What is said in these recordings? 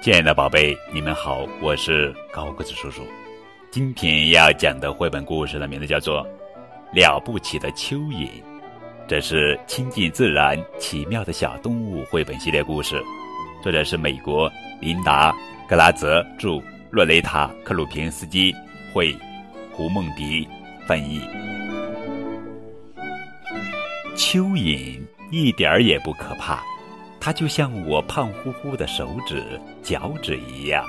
亲爱的宝贝，你们好，我是高个子叔叔。今天要讲的绘本故事的名字叫做《了不起的蚯蚓》，这是亲近自然、奇妙的小动物绘本系列故事，作者是美国琳达·格拉泽著，洛雷塔·克鲁平斯基绘，胡梦迪翻译。蚯蚓一点儿也不可怕。它就像我胖乎乎的手指、脚趾一样，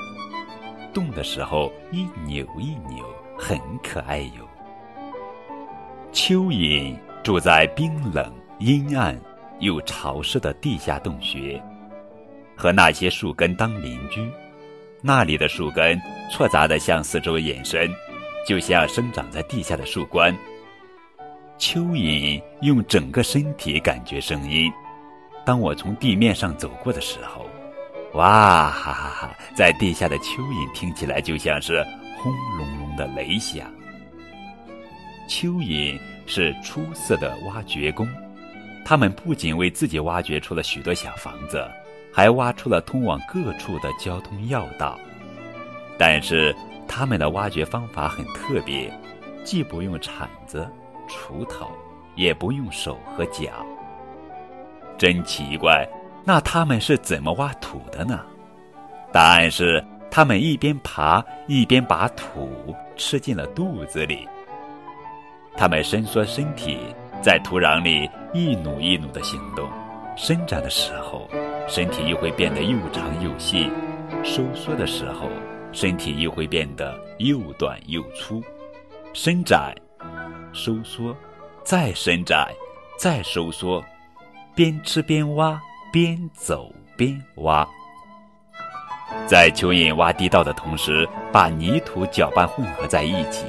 动的时候一扭一扭，很可爱哟。蚯蚓住在冰冷、阴暗又潮湿的地下洞穴，和那些树根当邻居。那里的树根错杂的向四周延伸，就像生长在地下的树冠。蚯蚓用整个身体感觉声音。当我从地面上走过的时候，哇哈哈哈！在地下的蚯蚓听起来就像是轰隆隆的雷响。蚯蚓是出色的挖掘工，他们不仅为自己挖掘出了许多小房子，还挖出了通往各处的交通要道。但是他们的挖掘方法很特别，既不用铲子、锄头，也不用手和脚。真奇怪，那他们是怎么挖土的呢？答案是，他们一边爬一边把土吃进了肚子里。他们伸缩身体，在土壤里一努一努的行动。伸展的时候，身体又会变得又长又细；收缩的时候，身体又会变得又短又粗。伸展，收缩，再伸展，再收缩。边吃边挖，边走边挖。在蚯蚓挖地道的同时，把泥土搅拌混合在一起。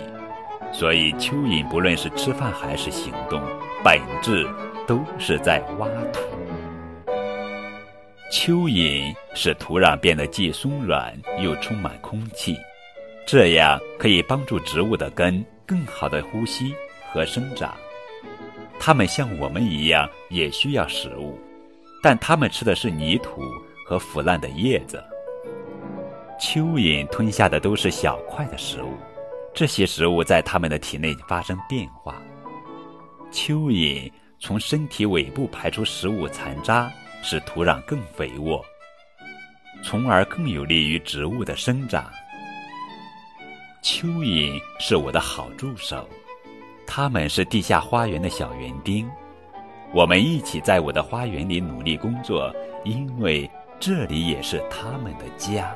所以，蚯蚓不论是吃饭还是行动，本质都是在挖土。蚯蚓使土壤变得既松软又充满空气，这样可以帮助植物的根更好的呼吸和生长。它们像我们一样也需要食物，但它们吃的是泥土和腐烂的叶子。蚯蚓吞下的都是小块的食物，这些食物在它们的体内发生变化。蚯蚓从身体尾部排出食物残渣，使土壤更肥沃，从而更有利于植物的生长。蚯蚓是我的好助手。他们是地下花园的小园丁，我们一起在我的花园里努力工作，因为这里也是他们的家。